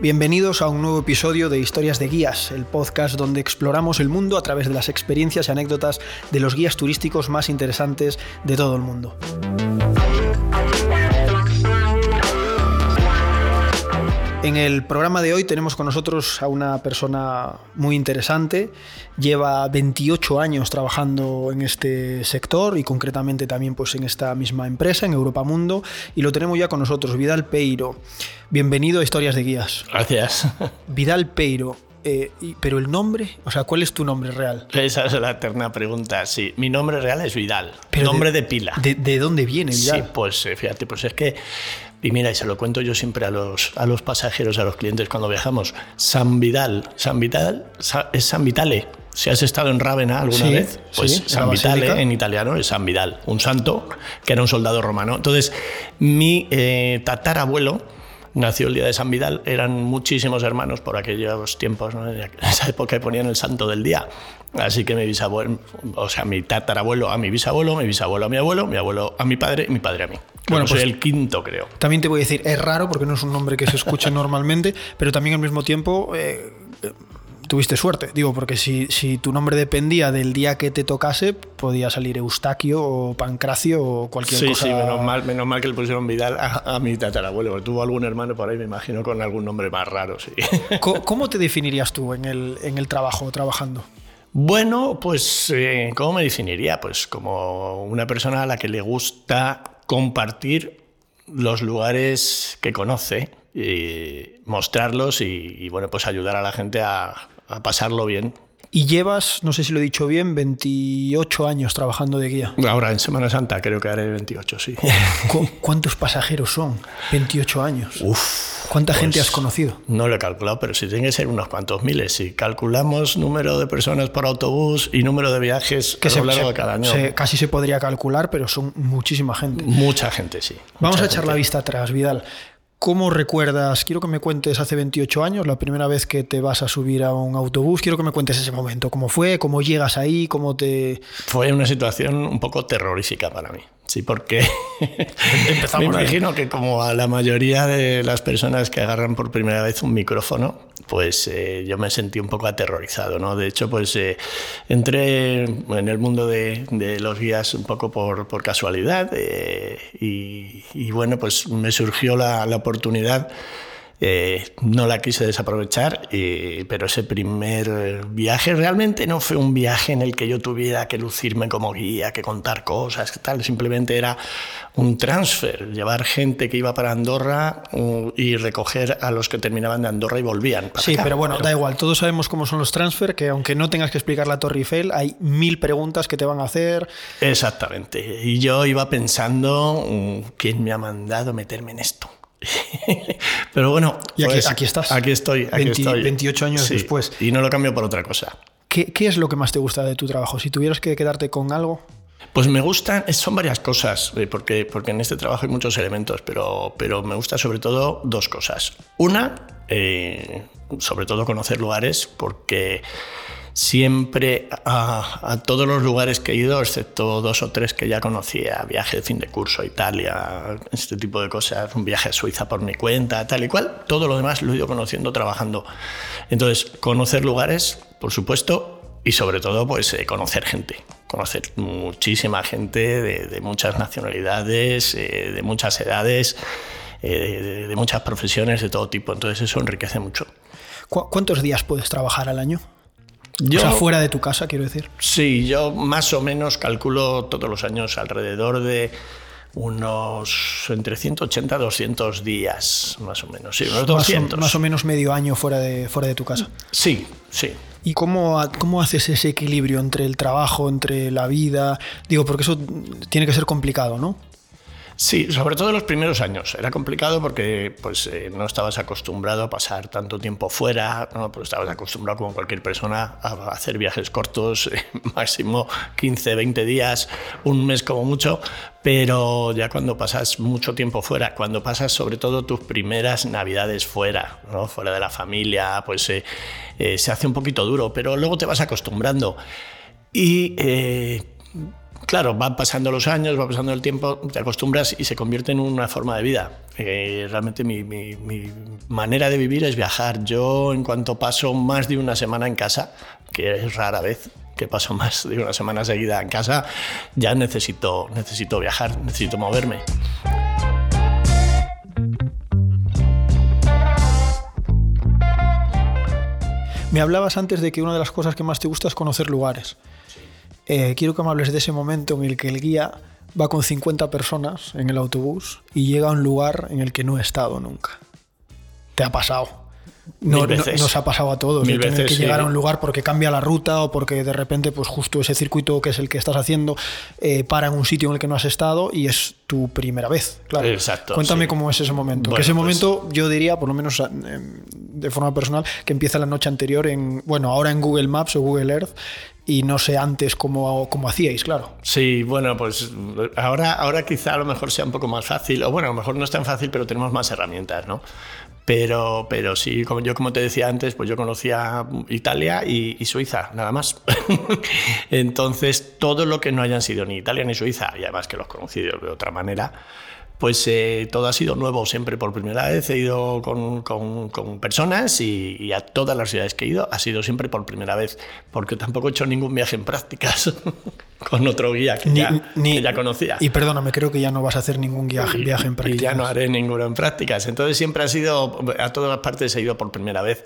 Bienvenidos a un nuevo episodio de Historias de Guías, el podcast donde exploramos el mundo a través de las experiencias y anécdotas de los guías turísticos más interesantes de todo el mundo. En el programa de hoy tenemos con nosotros a una persona muy interesante. Lleva 28 años trabajando en este sector y concretamente también pues, en esta misma empresa, en Europa Mundo. Y lo tenemos ya con nosotros, Vidal Peiro. Bienvenido a Historias de Guías. Gracias. Vidal Peiro. Eh, pero el nombre, o sea, ¿cuál es tu nombre real? Esa es la eterna pregunta. Sí, mi nombre real es Vidal, nombre de, pila. De, dónde viene Vidal? Sí, pues eh, fíjate, pues es que y mira, y se lo cuento yo siempre a los, a los pasajeros, a los clientes cuando viajamos. San Vidal, San Vidal es San Vitale. Si has estado en Rávena alguna vez, pues San Vitale en italiano es San Vidal, un santo que era un soldado romano. Entonces, mi eh, tatarabuelo nació el día de San Vidal, eran muchísimos hermanos por aquellos tiempos, en esa época ponían el santo del día. Así que mi bisabuelo, o sea, mi tatarabuelo a mi bisabuelo, mi bisabuelo a mi abuelo, mi abuelo a mi padre y mi padre a mí. Bueno, pues soy el quinto, creo. También te voy a decir, es raro porque no es un nombre que se escuche normalmente, pero también al mismo tiempo eh, tuviste suerte. Digo, porque si, si, tu nombre dependía del día que te tocase, podía salir Eustaquio o Pancracio o cualquier cosa. Sí, sí, menos mal, menos mal que le pusieron Vidal a, mi tatarabuelo, porque tuvo algún hermano por ahí, me imagino, con algún nombre más raro, sí. ¿Cómo, te definirías tú en el, en el trabajo, trabajando? Bueno, pues, eh, ¿cómo me definiría? Pues como una persona a la que le gusta compartir los lugares que conoce y mostrarlos y, bueno, pues ayudar a la gente a, a pasarlo bien y llevas, no sé si lo he dicho bien, 28 años trabajando de guía. Ahora en Semana Santa creo que haré 28, sí. ¿Cuántos pasajeros son? 28 años. Uf. ¿Cuánta gente pues has conocido? No lo he calculado, pero sí tiene que ser unos cuantos miles. Si calculamos número de personas por autobús y número de viajes que a lo largo de cada año. casi se podría calcular, pero son muchísima gente. Mucha gente, sí. Vamos a echar la vista atrás, Vidal. ¿Cómo recuerdas? Quiero que me cuentes hace 28 años, la primera vez que te vas a subir a un autobús. Quiero que me cuentes ese momento. ¿Cómo fue? ¿Cómo llegas ahí? ¿Cómo te.? Fue una situación un poco terrorífica para mí. Sí, porque me imagino que como a la mayoría de las personas que agarran por primera vez un micrófono, pues eh, yo me sentí un poco aterrorizado, ¿no? De hecho, pues eh, entré en el mundo de, los guías un poco por, por casualidad eh, y, bueno, pues me surgió la, la oportunidad eh, no la quise desaprovechar, pero ese primer viaje realmente no fue un viaje en el que yo tuviera que lucirme como guía, que contar cosas, tal. Simplemente era un transfer, llevar gente que iba para Andorra uh, y recoger a los que terminaban de Andorra y volvían. sí, pero bueno, da igual. Todos sabemos cómo son los transfer, que aunque no tengas que explicar la Torre Eiffel, hay mil preguntas que te van a hacer. Exactamente. Y yo iba pensando, uh, ¿quién me ha mandado meterme en esto? Pero bueno, y aquí, pues, estás. Aquí estoy, aquí estoy. 28 años después. Y no lo cambio por otra cosa. ¿Qué, es lo que más te gusta de tu trabajo? Si tuvieras que quedarte con algo. Pues me gustan, son varias cosas, eh, porque, porque en este trabajo hay muchos elementos, pero, pero me gusta sobre todo dos cosas. Una, eh, sobre todo conocer lugares, porque siempre a, todos los lugares que he ido, excepto dos o tres que ya conocía, viaje de fin de curso a Italia, este tipo de cosas, un viaje a Suiza por mi cuenta, tal y cual, todo lo demás lo he ido conociendo trabajando. Entonces, conocer lugares, por supuesto, y sobre todo, pues eh, conocer gente, conocer muchísima gente de, muchas nacionalidades, eh, de muchas edades, eh, de, muchas profesiones, de todo tipo. Entonces, eso enriquece mucho. ¿Cuántos días puedes trabajar al año? Yo, o sea, fuera de tu casa, quiero decir. Sí, yo más o menos calculo todos los años alrededor de unos entre 180 y 200 días, más o menos. Sí, unos 200. Más o, menos medio año fuera de, fuera de tu casa. Sí, sí. ¿Y cómo, cómo haces ese equilibrio entre el trabajo, entre la vida? Digo, porque eso tiene que ser complicado, ¿no? Sí, sobre todo en los primeros años. Era complicado porque pues, eh, no estabas acostumbrado a pasar tanto tiempo fuera, ¿no? pues estabas acostumbrado como cualquier persona a hacer viajes cortos, eh, máximo 15, 20 días, un mes como mucho, pero ya cuando pasas mucho tiempo fuera, cuando pasas sobre todo tus primeras navidades fuera, ¿no? fuera de la familia, pues eh, se hace un poquito duro, pero luego te vas acostumbrando. Y claro, van pasando los años, va pasando el tiempo, te acostumbras y se convierte en una forma de vida. Eh, realmente mi, mi, manera de vivir es viajar. Yo en cuanto paso más de una semana en casa, que es rara vez que paso más de una semana seguida en casa, ya necesito, necesito viajar, necesito moverme. Me hablabas antes de que una de las cosas que más te gusta es conocer lugares. Eh, quiero que me hables de ese momento en el que el guía va con 50 personas en el autobús y llega a un lugar en el que no he estado nunca. ¿Te ha pasado? no, nos ha pasado a todos. Mil tener que llegar a un lugar porque cambia la ruta o porque de repente, pues justo ese circuito que es el que estás haciendo eh, para en un sitio en el que no has estado y es tu primera vez. Claro. Exacto. Cuéntame cómo es ese momento. que ese pues momento, yo diría, por lo menos em, de forma personal, que empieza la noche anterior en, bueno, ahora en Google Maps o Google Earth y no sé antes cómo, cómo, hacíais, claro. Sí, bueno, pues ahora, ahora quizá a lo mejor sea un poco más fácil, o bueno, a lo mejor no es tan fácil, pero tenemos más herramientas, ¿no? Pero, pero sí, como yo como te decía antes, pues yo conocía Italia y, Suiza, nada más. Entonces, todo lo que no hayan sido ni Italia ni Suiza, y además que los conocí de otra manera, pues eh, todo ha sido nuevo siempre por primera vez. He ido con, con, personas y, a todas las ciudades que he ido ha sido siempre por primera vez, porque tampoco he hecho ningún viaje en prácticas con otro guía que, ya, ni, ya, conocía. Y perdóname, creo que ya no vas a hacer ningún viaje, viaje en prácticas. Y ya no haré ninguno en prácticas. Entonces siempre ha sido, a todas las partes he ido por primera vez.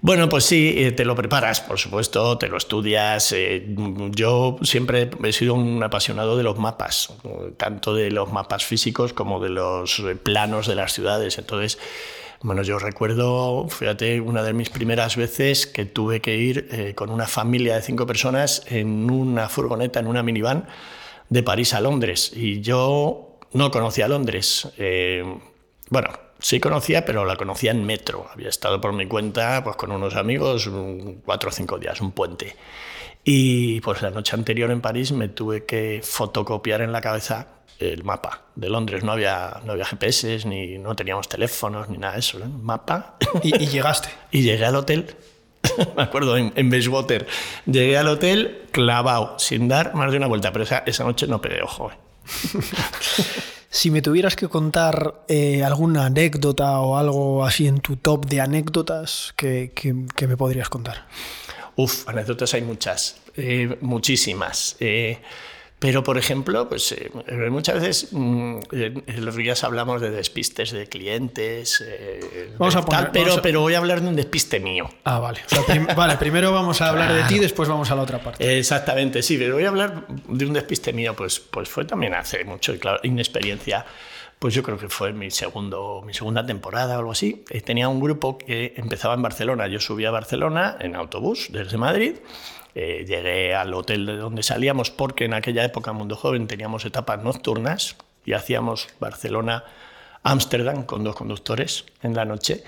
Bueno, pues sí, eh, te lo preparas, por supuesto, te lo estudias. Eh, yo siempre he sido un apasionado de los mapas, tanto de los mapas físicos como de los planos de las ciudades. Entonces, bueno, yo recuerdo, fíjate, una de mis primeras veces que tuve que ir eh, con una familia de cinco personas en una furgoneta, en una minivan, de París a Londres. Y yo no conocía Londres. bueno, sí conocía, pero la conocía en metro. Había estado por mi cuenta pues, con unos amigos cuatro o cinco días, un puente. Y pues la noche anterior en París me tuve que fotocopiar en la cabeza el mapa de Londres. No había, no había GPS, ni no teníamos teléfonos, ni nada de eso. ¿eh? Mapa. ¿Y, llegaste? y llegué al hotel. me acuerdo, en, en Bayswater. Llegué al hotel clavado, sin dar más de una vuelta, pero esa, esa noche no pegué ojo. Si me tuvieras que contar eh, alguna anécdota o algo así en tu top de anécdotas, ¿qué, me podrías contar? Uf, anécdotas hay muchas, eh, muchísimas. Eh, pero, por ejemplo, pues eh, muchas veces mm, en los días hablamos de despistes de clientes, eh, vamos a poner, pero, pero voy a hablar de un despiste mío. Ah, vale. vale, primero vamos a hablar de ti, después vamos a la otra parte. Exactamente, sí, pero voy a hablar de un despiste mío, pues, pues fue también hace mucho, y claro, inexperiencia. Pues yo creo que fue mi, segundo, mi segunda temporada o algo así. Eh, tenía un grupo que empezaba en Barcelona. Yo subía a Barcelona en autobús desde Madrid eh, llegué al hotel de donde salíamos porque en aquella época, Mundo Joven, teníamos etapas nocturnas y hacíamos Barcelona-Ámsterdam con dos conductores en la noche.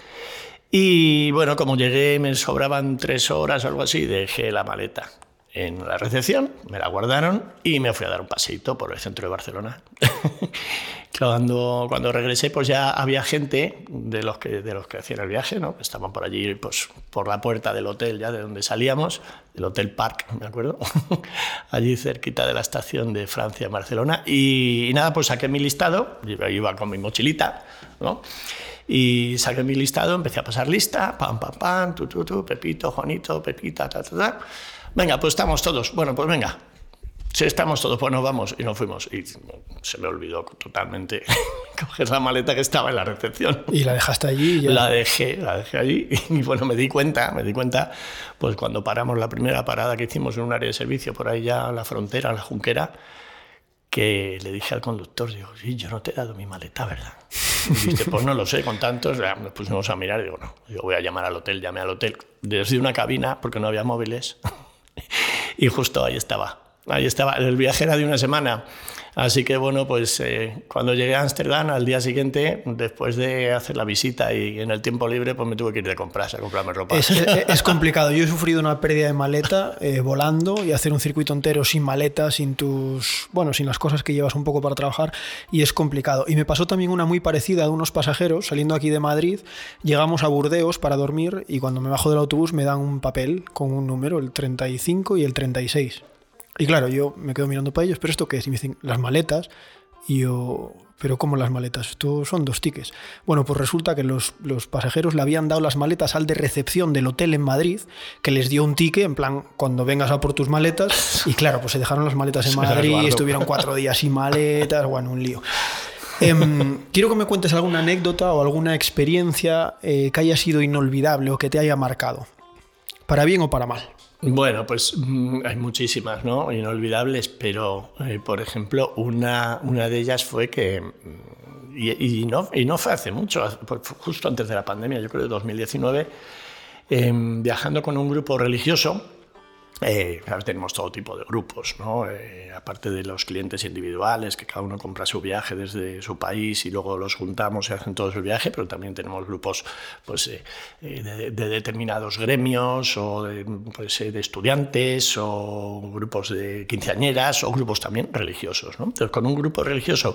Y bueno, como llegué, me sobraban tres horas o algo así, dejé la maleta en la recepción, me la guardaron y me fui a dar un paseito por el centro de Barcelona. cuando, cuando regresé, pues ya había gente de los que, de los que hacían el viaje, ¿no? Estaban por allí, pues por la puerta del hotel, ya de donde salíamos, del Hotel Park, me acuerdo, allí cerquita de la estación de Francia, Barcelona. Y, nada, pues saqué mi listado, iba con mi mochilita, ¿no? Y saqué mi listado, empecé a pasar lista, pam, pam, pam, tu, tu, tu, Pepito, Juanito, Pepita, ta, ta, ta. Venga, pues estamos todos. Bueno, pues venga. Si estamos todos, pues nos vamos. Y nos fuimos. Y se me olvidó totalmente coger la maleta que estaba en la recepción. ¿Y la dejaste allí? La dejé, la dejé allí. Y bueno, me di cuenta, me di cuenta, pues cuando paramos la primera parada que hicimos en un área de servicio por ahí ya a la frontera, a la Junquera, que le dije al conductor, digo, sí, yo no te he dado mi maleta, ¿verdad? Y dice, pues no lo sé, con tantos, ya nos pusimos a mirar y digo, no, yo voy a llamar al hotel, llamé al hotel desde una cabina, porque no había móviles, y justo ahí estaba. Ahí estaba. El viaje era de una semana. Así que bueno, pues eh, cuando llegué a Ámsterdam al día siguiente, después de hacer la visita y en el tiempo libre, pues me tuve que ir de compras a comprarme ropa. Es, complicado. Yo he sufrido una pérdida de maleta eh, volando y hacer un circuito entero sin maleta, sin tus, bueno, sin las cosas que llevas un poco para trabajar y es complicado. Y me pasó también una muy parecida de unos pasajeros saliendo aquí de Madrid. Llegamos a Burdeos para dormir y cuando me bajo del autobús me dan un papel con un número, el 35 y el 36 Y claro, yo me quedo mirando para ellos, pero esto qué es? Y me dicen, las maletas. Y yo, pero ¿cómo las maletas? Esto son dos tickets. Bueno, pues resulta que los, los, pasajeros le habían dado las maletas al de recepción del hotel en Madrid, que les dio un ticket, en plan, cuando vengas a por tus maletas. Y claro, pues se dejaron las maletas en Madrid, estuvieron cuatro días sin maletas, bueno, un lío. Em, quiero que me cuentes alguna anécdota o alguna experiencia eh, que haya sido inolvidable o que te haya marcado, para bien o para mal. Bueno, pues mm, hay muchísimas, ¿no? Inolvidables, pero eh, por ejemplo, una, una de ellas fue que, mm, y, no, y no fue hace mucho, justo antes de la pandemia, yo creo de 2019, em, viajando con un grupo religioso, eh, tenemos todo tipo de grupos, ¿no? Eh, aparte de los clientes individuales, que cada uno compra su viaje desde su país y luego los juntamos y hacen todo su viaje, pero también tenemos grupos pues, eh, de, determinados gremios o de, pues, de, estudiantes o grupos de quinceañeras o grupos también religiosos. ¿no? Entonces, con un grupo religioso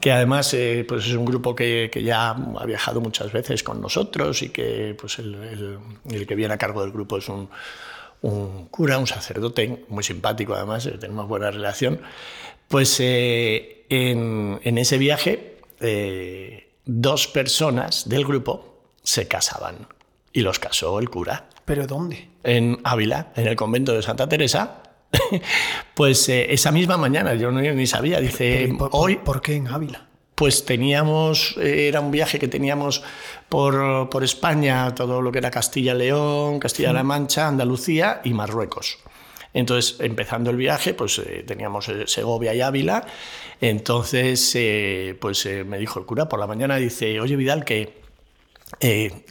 que además pues es un grupo que, ya ha viajado muchas veces con nosotros y que pues el que viene a cargo del grupo es un un cura, un sacerdote, muy simpático además, eh, tenemos buena relación, pues eh, en, ese viaje eh, dos personas del grupo se casaban y los casó el cura. ¿Pero dónde? En Ávila, en el convento de Santa Teresa. pues esa misma mañana, yo no, ni sabía, dice, hoy... ¿Por qué en Ávila? Pues teníamos, era un viaje que teníamos por, por España, todo lo que era Castilla-León, Castilla-La Mancha, Andalucía y Marruecos. Entonces, empezando el viaje, pues eh, teníamos eh, Segovia y Ávila. Entonces, eh, pues me dijo el cura por la mañana, dice, oye Vidal, que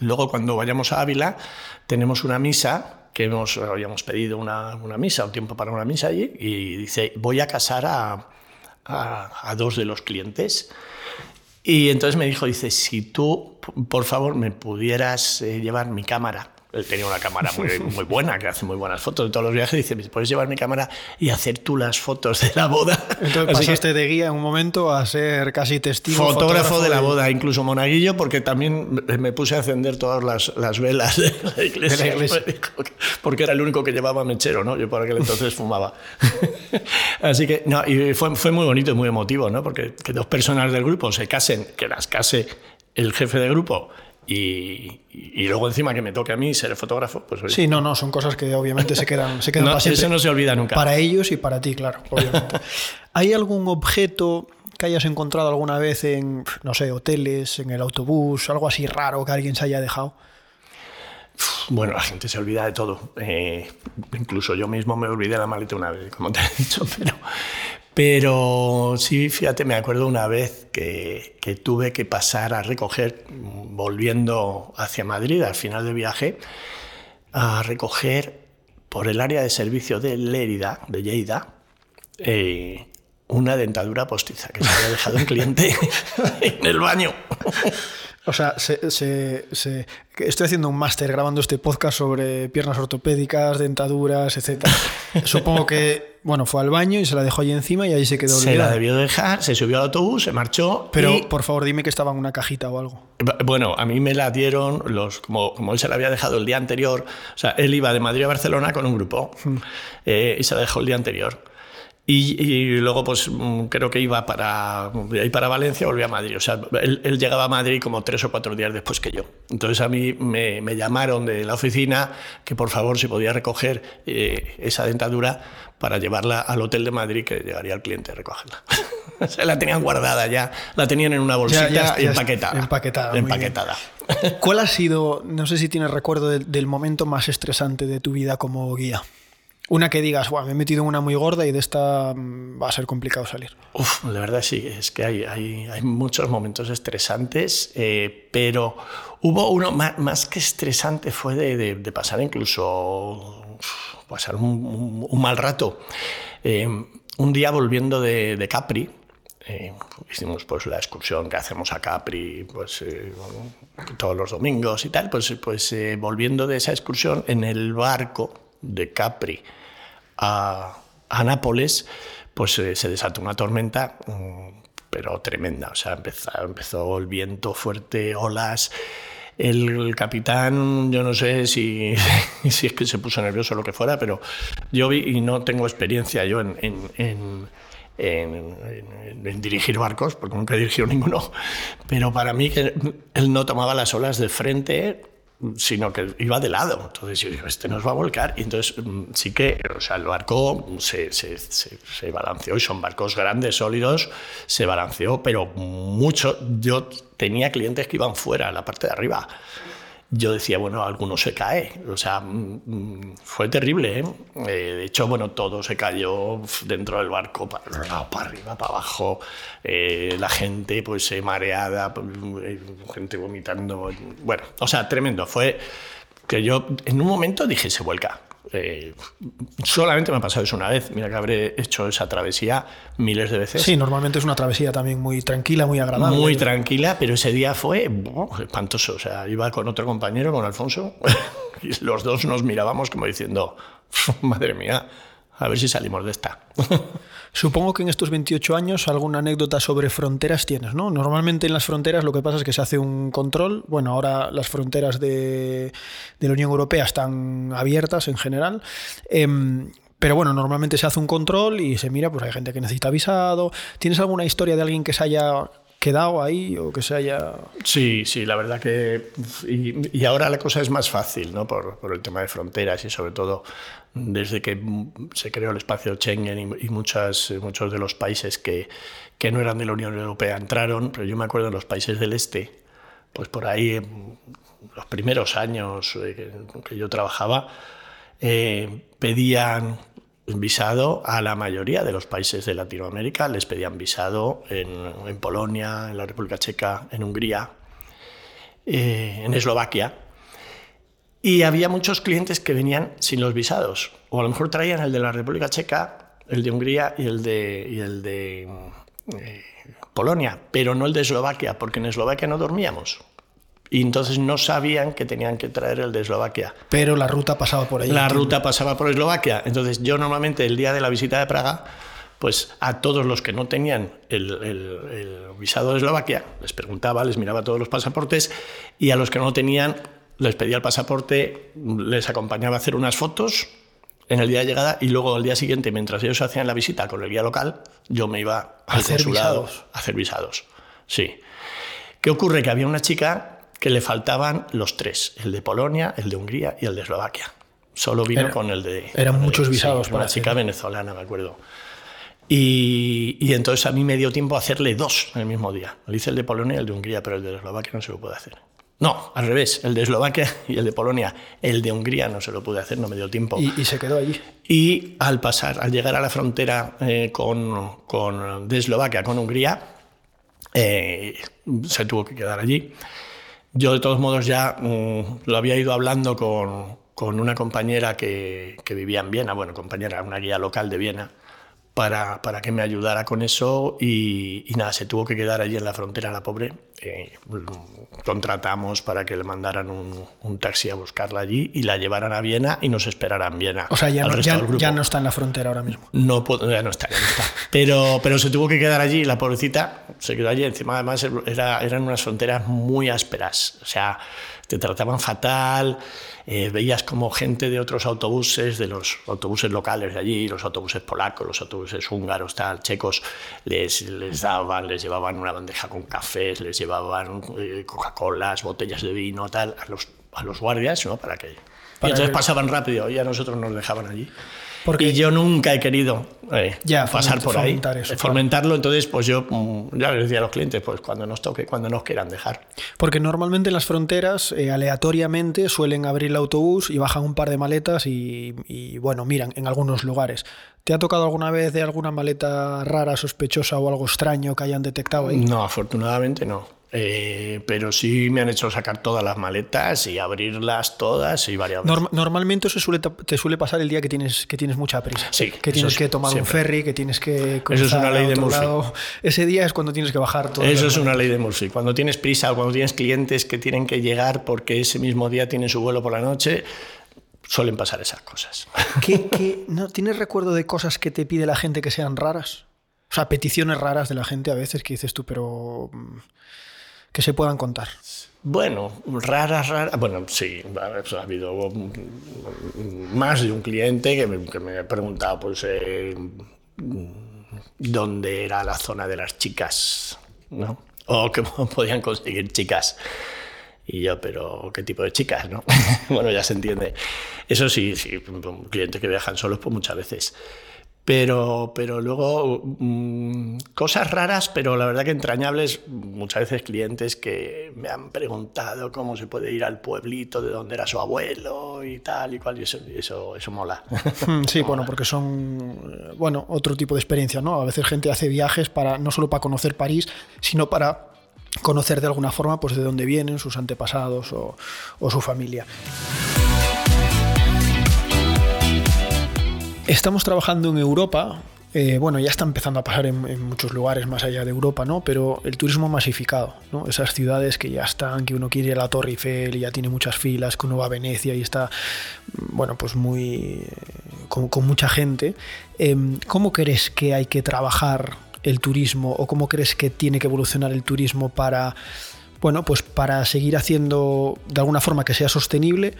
luego cuando vayamos a Ávila tenemos una misa que hemos, habíamos pedido una, una misa, un tiempo para una misa allí, y dice, voy a casar a, a, a dos de los clientes. Y entonces me dijo, dice, si tú, por favor, me pudieras eh, llevar mi cámara él tenía una cámara muy, muy, buena, que hace muy buenas fotos de todos los viajes. Dice, ¿puedes llevar mi cámara y hacer tú las fotos de la boda? Entonces pasaste de guía en un momento a ser casi testigo. Fotógrafo, de la boda, incluso monaguillo, porque también me puse a encender todas las, las velas de la, iglesia, Porque era el único que llevaba mechero, ¿no? Yo por aquel entonces fumaba. Así que, no, y fue, fue muy bonito y muy emotivo, ¿no? Porque que dos personas del grupo se casen, que las case el jefe de grupo y, luego encima que me toque a mí ser fotógrafo, pues Sí, no, no, son cosas que obviamente se quedan, se quedan no, Eso no se olvida nunca. Para ellos y para ti, claro, obviamente. ¿Hay algún objeto que hayas encontrado alguna vez en, no sé, hoteles, en el autobús, algo así raro que alguien se haya dejado? Bueno, la gente se olvida de todo. Eh, incluso yo mismo me olvidé la maleta una vez, como te he dicho, pero, pero sí, fíjate, me acuerdo una vez que, tuve que pasar a recoger, volviendo hacia Madrid al final del viaje, a recoger por el área de servicio de Lérida, de Lleida, eh, una dentadura postiza que se había dejado un cliente en el baño. O sea, estoy haciendo un máster grabando este podcast sobre piernas ortopédicas, dentaduras, etc. Supongo que, bueno, fue al baño y se la dejó ahí encima y ahí se quedó. Se la debió dejar, se subió al autobús, se marchó. Pero, por favor, dime que estaba en una cajita o algo. Bueno, a mí me la dieron, los, como, como él se la había dejado el día anterior, o sea, él iba de Madrid a Barcelona con un grupo hmm. eh, y se la dejó el día anterior. Y, luego, pues mm, creo que iba para, ir para Valencia, volvía a Madrid. O sea, él, llegaba a Madrid como tres o cuatro días después que yo. Entonces a mí me, llamaron de la oficina que por favor si podía recoger eh, esa dentadura para llevarla al hotel de Madrid, que llegaría el cliente a recogerla. Se la tenían guardada ya, la tenían en una bolsita empaquetada. Empaquetada. empaquetada. ¿Cuál ha sido, no sé si tienes recuerdo del momento más estresante de tu vida como guía? Una que digas, me he metido en una muy gorda y de esta mm, va a ser complicado salir. Uf, la verdad sí, es que hay, hay, muchos momentos estresantes, eh, pero hubo uno más, que estresante, fue de, pasar incluso pasar un, mal rato. Eh, un día volviendo de, Capri, eh, hicimos pues la excursión que hacemos a Capri pues todos los domingos y tal, pues, pues volviendo de esa excursión en el barco de Capri a, Nápoles, pues eh, se desató una tormenta, mm, pero tremenda. O sea, empezó, empezó el viento fuerte, olas. El capitán, yo no sé si, si es que se puso nervioso o lo que fuera, pero yo vi, y no tengo experiencia yo en, en, en, dirigir barcos, porque nunca he dirigido ninguno, pero para mí que él no tomaba las olas de frente sino que iba de lado. Entonces yo digo, este nos va a volcar. Y entonces mm, sí que, o sea, el barco se, se, se, se, balanceó y son barcos grandes, sólidos, se balanceó, pero mucho. Yo tenía clientes que iban fuera, a la parte de arriba yo decía, bueno, alguno se cae. O sea, mm, mm, fue terrible. ¿eh? ¿eh? de hecho, bueno, todo se cayó dentro del barco, para, para arriba, para abajo. Eh, la gente, pues, mareada, pues, eh, gente vomitando. Bueno, o sea, tremendo. Fue que yo en un momento dije, se vuelca. Eh, solamente me ha pasado eso una vez. Mira que habré hecho esa travesía miles de veces. Sí, normalmente es una travesía también muy tranquila, muy agradable. Muy tranquila, pero ese día fue espantoso. O sea, iba con otro compañero, con Alfonso, y los dos nos mirábamos como diciendo, madre mía, a ver si salimos de esta. Supongo que en estos 28 años alguna anécdota sobre fronteras tienes, ¿no? Normalmente en las fronteras lo que pasa es que se hace un control. Bueno, ahora las fronteras de, la Unión Europea están abiertas en general. Eh, pero bueno, normalmente se hace un control y se mira, pues hay gente que necesita visado. ¿Tienes alguna historia de alguien que se haya quedado ahí o que se haya... Sí, sí, la verdad que... Y, ahora la cosa es más fácil, ¿no? Por, por, el tema de fronteras y sobre todo desde que se creó el espacio Schengen y, y muchas, muchos de los países que, que no eran de la Unión Europea entraron, pero yo me acuerdo de los países del este, pues por ahí, los primeros años que, que yo trabajaba, eh, pedían visado a la mayoría de los países de Latinoamérica, les pedían visado en, Polonia, en la República Checa, en Hungría, eh, en Eslovaquia. Y había muchos clientes que venían sin los visados, o a lo mejor traían el de la República Checa, el de Hungría y el de, y el de eh, Polonia, pero no el de Eslovaquia, porque en Eslovaquia no dormíamos y entonces no sabían que tenían que traer el de Eslovaquia. Pero la ruta pasaba por ahí. La ruta pasaba por Eslovaquia. Entonces yo normalmente el día de la visita de Praga, pues a todos los que no tenían el, el, el visado de Eslovaquia, les preguntaba, les miraba todos los pasaportes y a los que no tenían les pedía el pasaporte, les acompañaba a hacer unas fotos en el día de llegada y luego el día siguiente, mientras ellos hacían la visita con el guía local, yo me iba al hacer consulado visados. a hacer visados. Sí. ¿Qué ocurre? Que había una chica que le faltaban los tres, el de Polonia, el de Hungría y el de Eslovaquia. Solo vino Era, con el de... Eran muchos sí, visados. Una chica venezolana, me acuerdo. Y, y, entonces a mí me dio tiempo a hacerle dos en el mismo día. Le hice el de Polonia y el de Hungría, pero el de Eslovaquia no se lo pude hacer. No, al revés, el de Eslovaquia y el de Polonia. El de Hungría no se lo pude hacer, no me dio tiempo. Y, y se quedó allí. Y al pasar, al llegar a la frontera eh, con, con, de Eslovaquia con Hungría, eh, se tuvo que quedar allí. Yo de todos modos ya um, lo había ido hablando con, con una compañera que, que, vivía en Viena, bueno, compañera, una guía local de Viena, para, para que me ayudara con eso y, y, nada, se tuvo que quedar allí en la frontera la pobre. Eh, contratamos para que le mandaran un, un, taxi a buscarla allí y la llevaran a Viena y nos esperaran en Viena. O sea, ya, no, ya, ya no, está en la frontera ahora mismo. No, ya no está, ya no está. Pero, pero se tuvo que quedar allí, la pobrecita se quedó allí. Encima, además, era, eran unas fronteras muy ásperas. O sea, te trataban fatal, eh, veías como gente de otros autobuses, de los autobuses locales de allí, los autobuses polacos, los autobuses húngaros, tal, checos, les, les daban, les llevaban una bandeja con cafés, les llevaban eh, Coca-Colas, botellas de vino, tal, a los, a los guardias, ¿no? Para que... Y entonces pasaban rápido y a nosotros nos dejaban allí. Porque y yo nunca he querido eh, ya, pasar por ahí, eso, fomentarlo. Entonces, pues yo mm, ya les decía a los clientes, pues cuando nos toque, cuando nos quieran dejar. Porque normalmente en las fronteras, eh, aleatoriamente, suelen abrir el autobús y bajan un par de maletas y, y, bueno, miran en algunos lugares. ¿Te ha tocado alguna vez de alguna maleta rara, sospechosa o algo extraño que hayan detectado ahí? No, afortunadamente no. Eh, pero sí me han hecho sacar todas las maletas y abrirlas todas y varias Norm normalmente eso suele, te suele pasar el día que tienes, que tienes mucha prisa. Sí, que tienes que tomar siempre. un ferry, que tienes que. Eso es una ley de Murphy. Lado. Ese día es cuando tienes que bajar todo. Eso es una ley de Murphy. Cuando tienes prisa o cuando tienes clientes que tienen que llegar porque ese mismo día tienen su vuelo por la noche, suelen pasar esas cosas. ¿Qué, qué, ¿no, ¿Tienes recuerdo de cosas que te pide la gente que sean raras? O sea, peticiones raras de la gente a veces que dices tú, pero. Que se puedan contar. Bueno, raras, raras. Bueno, sí, ha habido más de un cliente que me, ha preguntado, pues, eh, dónde era la zona de las chicas, ¿no? O cómo podían conseguir chicas. Y yo, pero ¿qué tipo de chicas? ¿no? bueno, ya se entiende. Eso sí, sí, clientes que viajan solos, pues muchas veces. Pero, pero luego, mm, cosas raras, pero la verdad que entrañables, muchas veces clientes que me han preguntado cómo se puede ir al pueblito de donde era su abuelo y tal y cual, y eso, eso, eso mola. Hmm, sí, bueno, porque son, eh, bueno, otro tipo de experiencia, ¿no? A veces gente hace viajes para, no solo para conocer París, sino para conocer de alguna forma pues de dónde vienen sus antepasados o, su familia. Estamos trabajando en Europa, eh, bueno, ya está empezando a pasar en, muchos lugares más allá de Europa, ¿no? Pero el turismo masificado, ¿no? Esas ciudades que ya están, que uno quiere ir a la Torre Eiffel y ya tiene muchas filas, que uno va a Venecia y está, bueno, pues muy... Eh, con, con mucha gente. Em, ¿Cómo crees que hay que trabajar el turismo o cómo crees que tiene que evolucionar el turismo para, bueno, pues para seguir haciendo de alguna forma que sea sostenible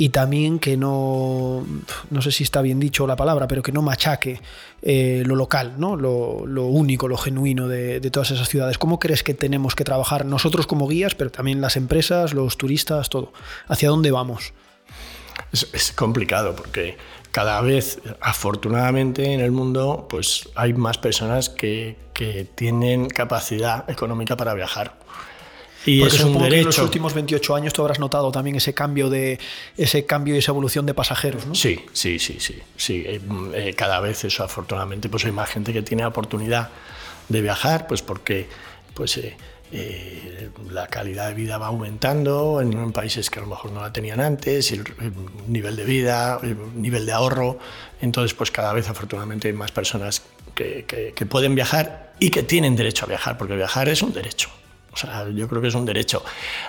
y también que no, no sé si está bien dicho la palabra, pero que no machaque eh, lo local, ¿no? Lo, único, lo genuino de, todas esas ciudades. ¿Cómo crees que tenemos que trabajar nosotros como guías, pero también las empresas, los turistas, todo? ¿Hacia dónde vamos? es complicado porque cada vez, afortunadamente, en el mundo, pues hay más personas que, que tienen capacidad económica para viajar. Y Porque es un derecho. Que en los últimos 28 años tú habrás notado también ese cambio de ese cambio y esa evolución de pasajeros, ¿no? Sí, sí, sí, sí, sí. Eh, eh, cada vez eso, afortunadamente, pues hay más gente que tiene oportunidad de viajar, pues porque, pues eh, eh, la calidad de vida va aumentando en, países que a lo mejor no la tenían antes, el, nivel de vida, el nivel de ahorro. Entonces, pues cada vez afortunadamente hay más personas que, que, pueden viajar y que tienen derecho a viajar, porque viajar es un derecho. O sea, yo creo que es un derecho.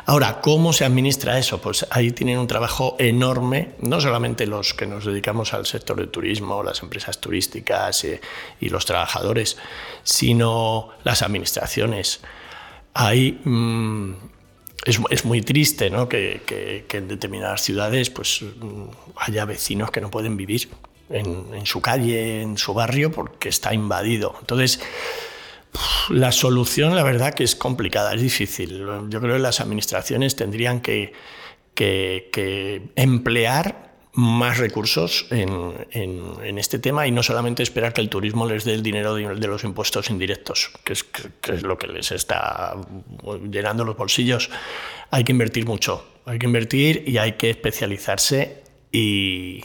Ahora, ¿cómo se administra eso? Pues ahí tienen un trabajo enorme, no solamente los que nos dedicamos al sector del turismo, las empresas turísticas eh, y los trabajadores, sino las administraciones hay, mm, es, muy triste ¿no? que, en determinadas ciudades pues, mm, haya vecinos que no pueden vivir en, su calle, en su barrio, porque está invadido. Entonces, la solución, la verdad, que es complicada, es difícil. Yo creo que las administraciones tendrían que, que emplear más recursos en, en, este tema y no solamente esperar que el turismo les dé el dinero de, los impuestos indirectos, que es, que es, lo que les está llenando los bolsillos. Hay que invertir mucho, hay que invertir y hay que especializarse y,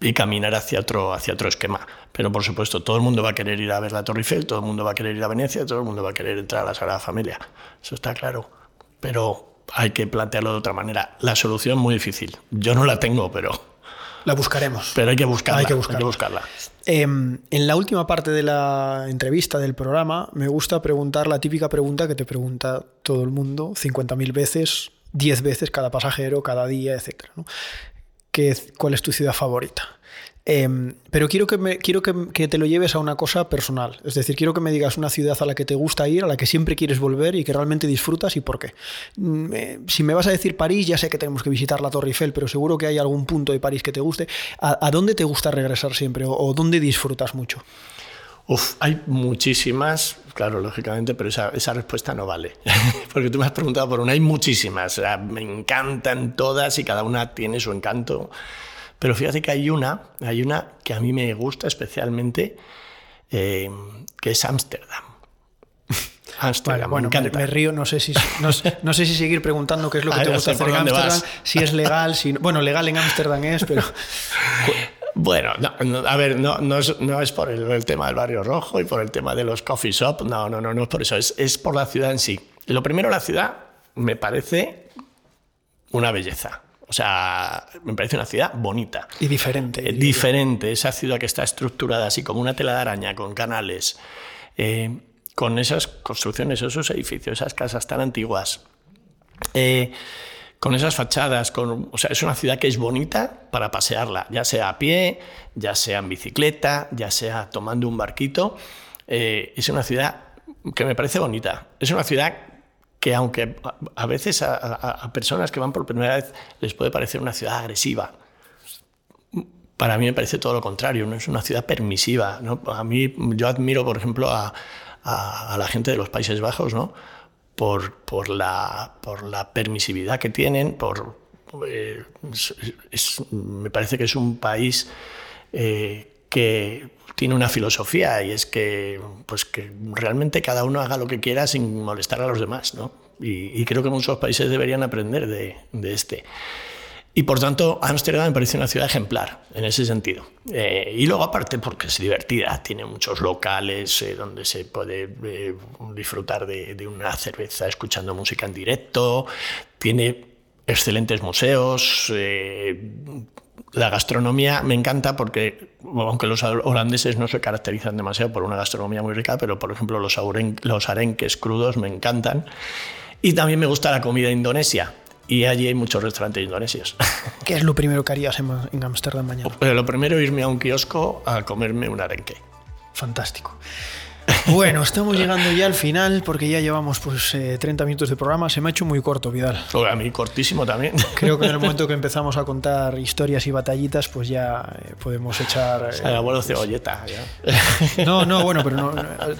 y caminar hacia otro, hacia otro esquema. Pero por supuesto, todo el mundo va a querer ir a ver la Torre Eiffel, todo el mundo va a querer ir a Venecia, todo el mundo va a querer entrar a la Sagrada Familia. Eso está claro. Pero hay que plantearlo de otra manera. La solución es muy difícil. Yo no la tengo, pero... La buscaremos. Pero hay que buscarla. Hay que, buscarla. Em, en la última parte de la entrevista del programa, me gusta preguntar la típica pregunta que te pregunta todo el mundo 50.000 veces, 10 veces cada pasajero, cada día, etc. ¿Cuál es tu ciudad favorita? Em, pero quiero, que, me, quiero que, te lo lleves a una cosa personal. Es decir, quiero que me digas una ciudad a la que te gusta ir, a la que siempre quieres volver y que realmente disfrutas y por qué. Mm, eh, si me vas a decir París, ya sé que tenemos que visitar la Torre Eiffel, pero seguro que hay algún punto de París que te guste. ¿A, dónde te gusta regresar siempre o, dónde disfrutas mucho? Uf, hay muchísimas, claro, lógicamente, pero esa, esa, respuesta no vale. Porque tú me has preguntado por una, hay muchísimas. me encantan todas y cada una tiene su encanto. Pero fíjate que hay una, hay una que a mí me gusta especialmente, eh, que es Ámsterdam. Ámsterdam, bueno, me, río, no sé, si, no, sé si seguir preguntando qué es lo que te gusta hacer en Ámsterdam, si es legal, si, bueno, legal en Ámsterdam es, pero... Bueno, a ver, no, no, es, no es por el, tema del barrio rojo y por el tema de los coffee shop, no, no, no, no es por eso, es, es por la ciudad en sí. Lo primero, la ciudad me parece una belleza. O sea, me parece una ciudad bonita. Y diferente. Eh, diferente, esa ciudad que está estructurada así como una tela de araña, con canales, eh, con esas construcciones, esos edificios, esas casas tan antiguas, eh, con esas fachadas, con, o sea, es una ciudad que es bonita para pasearla, ya sea a pie, ya sea en bicicleta, ya sea tomando un barquito. es una ciudad que me parece bonita. Es una ciudad que aunque a veces a, personas que van por primera vez les puede parecer una ciudad agresiva, para mí me parece todo lo contrario, ¿no? es una ciudad permisiva. ¿no? A mí, yo admiro, por ejemplo, a, la gente de los Países Bajos, ¿no? Por, por, la, por la permisividad que tienen, por, eh, me parece que es un país eh, que tiene una filosofía y es que, pues que realmente cada uno haga lo que quiera sin molestar a los demás. ¿no? Y, creo que muchos países deberían aprender de, de este. Y por tanto, Ámsterdam me parece una ciudad ejemplar en ese sentido. Eh, y luego, aparte, porque es divertida, tiene muchos locales eh, donde se puede eh, disfrutar de, una cerveza escuchando música en directo, tiene excelentes museos. la gastronomía me encanta porque, aunque los holandeses no se caracterizan demasiado por una gastronomía muy rica, pero por ejemplo los, los arenques crudos me encantan. Y también me gusta la comida indonesia y allí hay muchos restaurantes indonesios. ¿Qué es lo primero que harías en Ámsterdam mañana? Lo primero, irme a un kiosco a comerme un arenque. Fantástico. Bueno, estamos llegando ya al final porque ya llevamos pues 30 eh, minutos de programa. Se me ha hecho muy corto, Vidal. a mí cortísimo también. Creo que en el momento que empezamos a contar historias y batallitas, pues ya eh, podemos echar... Eh, abuelo cebolleta. No, no, bueno, pero no,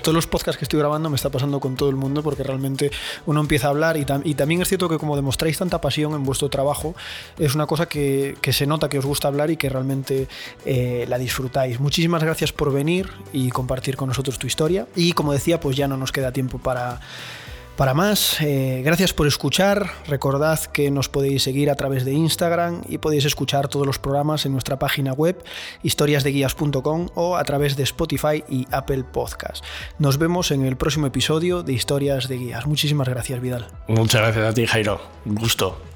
todos los podcasts que estoy grabando me está pasando con todo el mundo porque realmente uno empieza a hablar y, y también es cierto que como demostráis tanta pasión en vuestro trabajo, es una cosa que, que se nota que os gusta hablar y que realmente la disfrutáis. Muchísimas gracias por venir y compartir con nosotros tu historia. Y como decía, pues ya no nos queda tiempo para, para más. Eh, gracias por escuchar. Recordad que nos podéis seguir a través de Instagram y podéis escuchar todos los programas en nuestra página web historiasdeguías.com o a través de Spotify y Apple Podcast. Nos vemos en el próximo episodio de Historias de Guías. Muchísimas gracias, Vidal. Muchas gracias a ti, Jairo. Un gusto.